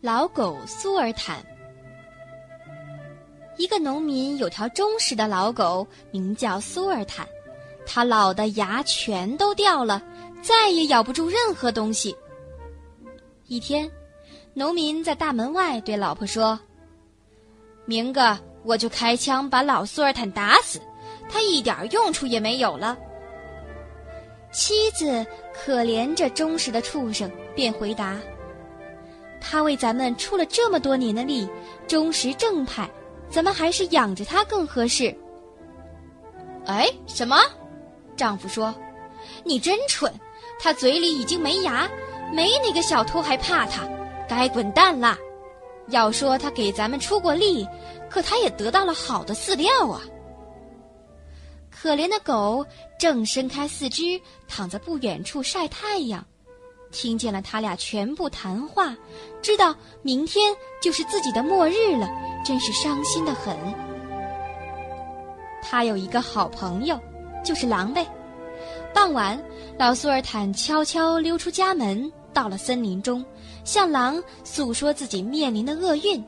老狗苏尔坦。一个农民有条忠实的老狗，名叫苏尔坦，他老的牙全都掉了，再也咬不住任何东西。一天，农民在大门外对老婆说：“明个我就开枪把老苏尔坦打死，他一点用处也没有了。”妻子可怜这忠实的畜生，便回答：“他为咱们出了这么多年的力，忠实正派，咱们还是养着他更合适。”哎，什么？丈夫说：“你真蠢！他嘴里已经没牙，没哪个小偷还怕他，该滚蛋啦！要说他给咱们出过力，可他也得到了好的饲料啊。”可怜的狗正伸开四肢，躺在不远处晒太阳，听见了他俩全部谈话，知道明天就是自己的末日了，真是伤心的很。他有一个好朋友，就是狼呗。傍晚，老苏尔坦悄悄溜出家门，到了森林中，向狼诉说自己面临的厄运。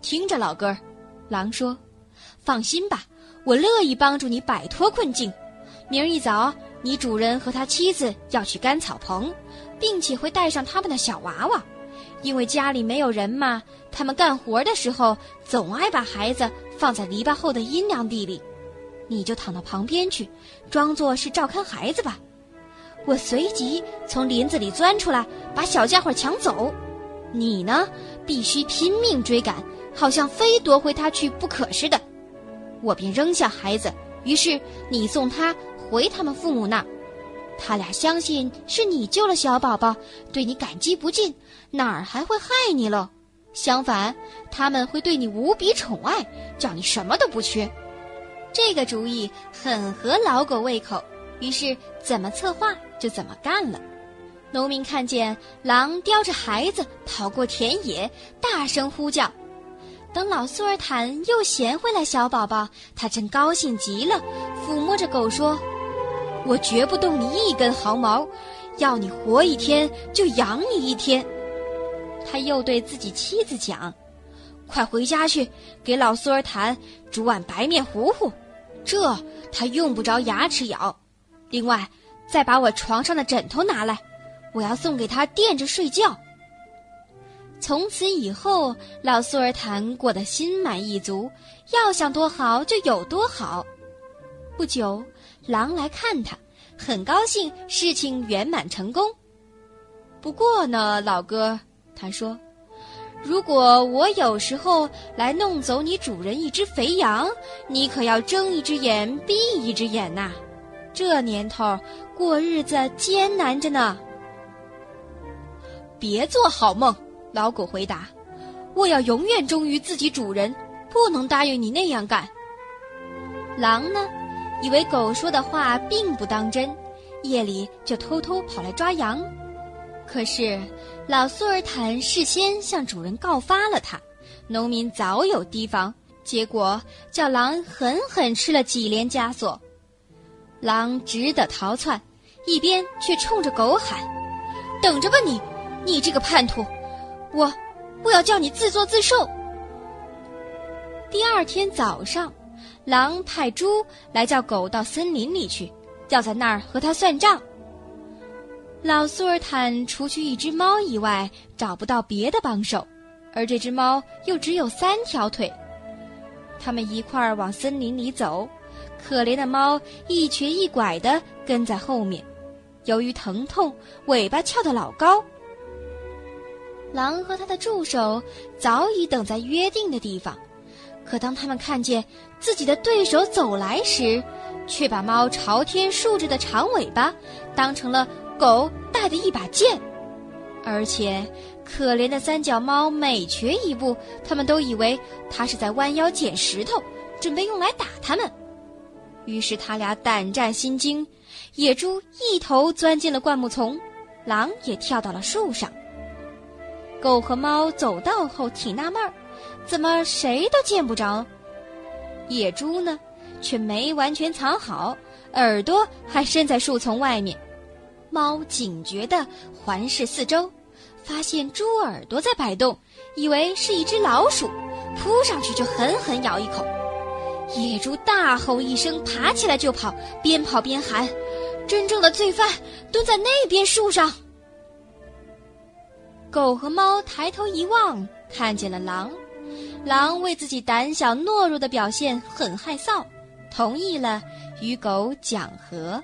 听着，老哥儿，狼说：“放心吧。”我乐意帮助你摆脱困境。明儿一早，你主人和他妻子要去干草棚，并且会带上他们的小娃娃，因为家里没有人嘛。他们干活的时候总爱把孩子放在篱笆后的阴凉地里，你就躺到旁边去，装作是照看孩子吧。我随即从林子里钻出来，把小家伙抢走。你呢，必须拼命追赶，好像非夺回他去不可似的。我便扔下孩子，于是你送他回他们父母那。他俩相信是你救了小宝宝，对你感激不尽，哪儿还会害你喽？相反，他们会对你无比宠爱，叫你什么都不缺。这个主意很合老狗胃口，于是怎么策划就怎么干了。农民看见狼叼着孩子跑过田野，大声呼叫。等老苏尔坦又衔回来小宝宝，他真高兴极了，抚摸着狗说：“我绝不动你一根毫毛，要你活一天就养你一天。”他又对自己妻子讲：“快回家去，给老苏尔坦煮碗白面糊糊，这他用不着牙齿咬。另外，再把我床上的枕头拿来，我要送给他垫着睡觉。”从此以后，老苏尔坦过得心满意足，要想多好就有多好。不久，狼来看他，很高兴事情圆满成功。不过呢，老哥，他说：“如果我有时候来弄走你主人一只肥羊，你可要睁一只眼闭一只眼呐。这年头过日子艰难着呢。别做好梦。”老狗回答：“我要永远忠于自己主人，不能答应你那样干。”狼呢，以为狗说的话并不当真，夜里就偷偷跑来抓羊。可是老苏尔坦事先向主人告发了他，农民早有提防，结果叫狼狠狠吃了几连枷锁。狼只得逃窜，一边却冲着狗喊：“等着吧，你，你这个叛徒！”我，我要叫你自作自受。第二天早上，狼派猪来叫狗到森林里去，要在那儿和他算账。老苏尔坦除去一只猫以外，找不到别的帮手，而这只猫又只有三条腿。他们一块儿往森林里走，可怜的猫一瘸一拐的跟在后面，由于疼痛，尾巴翘得老高。狼和他的助手早已等在约定的地方，可当他们看见自己的对手走来时，却把猫朝天竖着的长尾巴当成了狗带的一把剑，而且可怜的三脚猫每瘸一步，他们都以为它是在弯腰捡石头，准备用来打他们。于是他俩胆战心惊，野猪一头钻进了灌木丛，狼也跳到了树上。狗和猫走到后挺纳闷儿，怎么谁都见不着？野猪呢，却没完全藏好，耳朵还伸在树丛外面。猫警觉地环视四周，发现猪耳朵在摆动，以为是一只老鼠，扑上去就狠狠咬一口。野猪大吼一声，爬起来就跑，边跑边喊：“真正的罪犯蹲在那边树上。”狗和猫抬头一望，看见了狼。狼为自己胆小懦弱的表现很害臊，同意了与狗讲和。